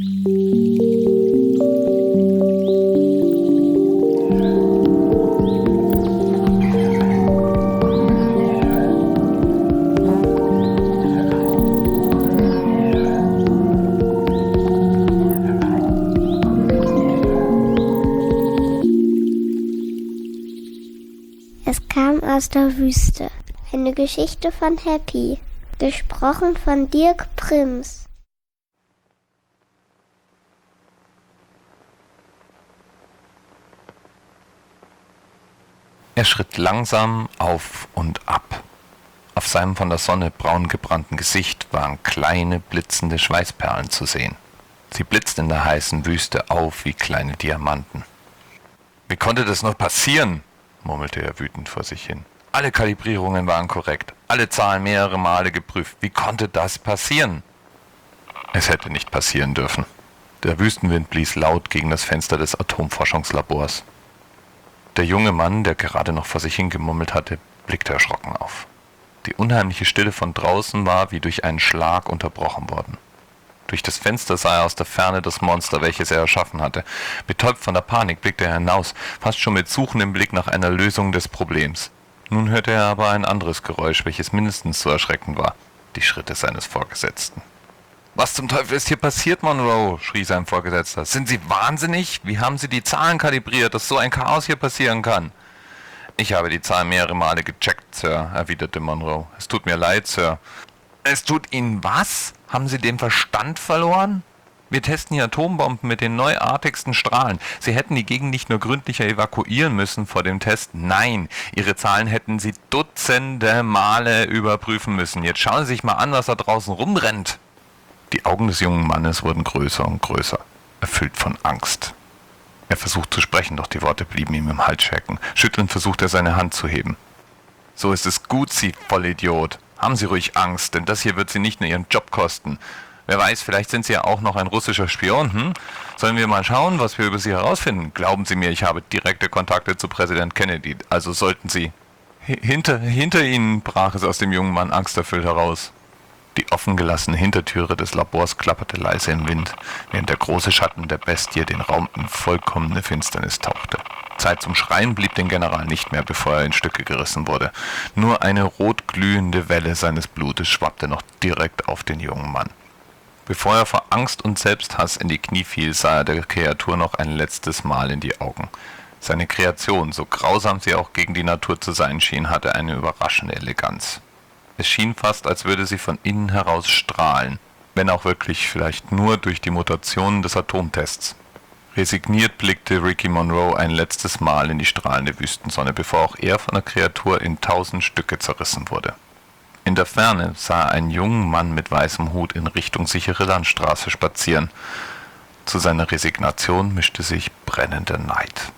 Es kam aus der Wüste. Eine Geschichte von Happy. Gesprochen von Dirk Prims. Er schritt langsam auf und ab. Auf seinem von der Sonne braun gebrannten Gesicht waren kleine blitzende Schweißperlen zu sehen. Sie blitzten in der heißen Wüste auf wie kleine Diamanten. Wie konnte das nur passieren? murmelte er wütend vor sich hin. Alle Kalibrierungen waren korrekt, alle Zahlen mehrere Male geprüft. Wie konnte das passieren? Es hätte nicht passieren dürfen. Der Wüstenwind blies laut gegen das Fenster des Atomforschungslabors. Der junge Mann, der gerade noch vor sich hin gemummelt hatte, blickte erschrocken auf. Die unheimliche Stille von draußen war wie durch einen Schlag unterbrochen worden. Durch das Fenster sah er aus der Ferne das Monster, welches er erschaffen hatte. Betäubt von der Panik blickte er hinaus, fast schon mit suchendem Blick nach einer Lösung des Problems. Nun hörte er aber ein anderes Geräusch, welches mindestens so erschreckend war. Die Schritte seines Vorgesetzten. Was zum Teufel ist hier passiert, Monroe? schrie sein Vorgesetzter. Sind Sie wahnsinnig? Wie haben Sie die Zahlen kalibriert, dass so ein Chaos hier passieren kann? Ich habe die Zahlen mehrere Male gecheckt, Sir, erwiderte Monroe. Es tut mir leid, Sir. Es tut Ihnen was? Haben Sie den Verstand verloren? Wir testen hier Atombomben mit den neuartigsten Strahlen. Sie hätten die Gegend nicht nur gründlicher evakuieren müssen vor dem Test. Nein, Ihre Zahlen hätten Sie dutzende Male überprüfen müssen. Jetzt schauen Sie sich mal an, was da draußen rumrennt. Die Augen des jungen Mannes wurden größer und größer, erfüllt von Angst. Er versucht zu sprechen, doch die Worte blieben ihm im Hals stecken. Schüttelnd versucht er seine Hand zu heben. So ist es gut, Sie Vollidiot. Haben Sie ruhig Angst, denn das hier wird Sie nicht nur Ihren Job kosten. Wer weiß, vielleicht sind Sie ja auch noch ein russischer Spion, hm? Sollen wir mal schauen, was wir über Sie herausfinden? Glauben Sie mir, ich habe direkte Kontakte zu Präsident Kennedy, also sollten Sie... Hinter, hinter Ihnen brach es aus dem jungen Mann angsterfüllt heraus. Die offen gelassene Hintertüre des Labors klapperte leise im Wind, während der große Schatten der Bestie den Raum in vollkommene Finsternis tauchte. Zeit zum Schreien blieb dem General nicht mehr, bevor er in Stücke gerissen wurde. Nur eine rotglühende Welle seines Blutes schwappte noch direkt auf den jungen Mann. Bevor er vor Angst und Selbsthass in die Knie fiel, sah er der Kreatur noch ein letztes Mal in die Augen. Seine Kreation, so grausam sie auch gegen die Natur zu sein schien, hatte eine überraschende Eleganz. Es schien fast, als würde sie von innen heraus strahlen, wenn auch wirklich vielleicht nur durch die Mutationen des Atomtests. Resigniert blickte Ricky Monroe ein letztes Mal in die strahlende Wüstensonne, bevor auch er von der Kreatur in tausend Stücke zerrissen wurde. In der Ferne sah er einen jungen Mann mit weißem Hut in Richtung sichere Landstraße spazieren. Zu seiner Resignation mischte sich brennender Neid.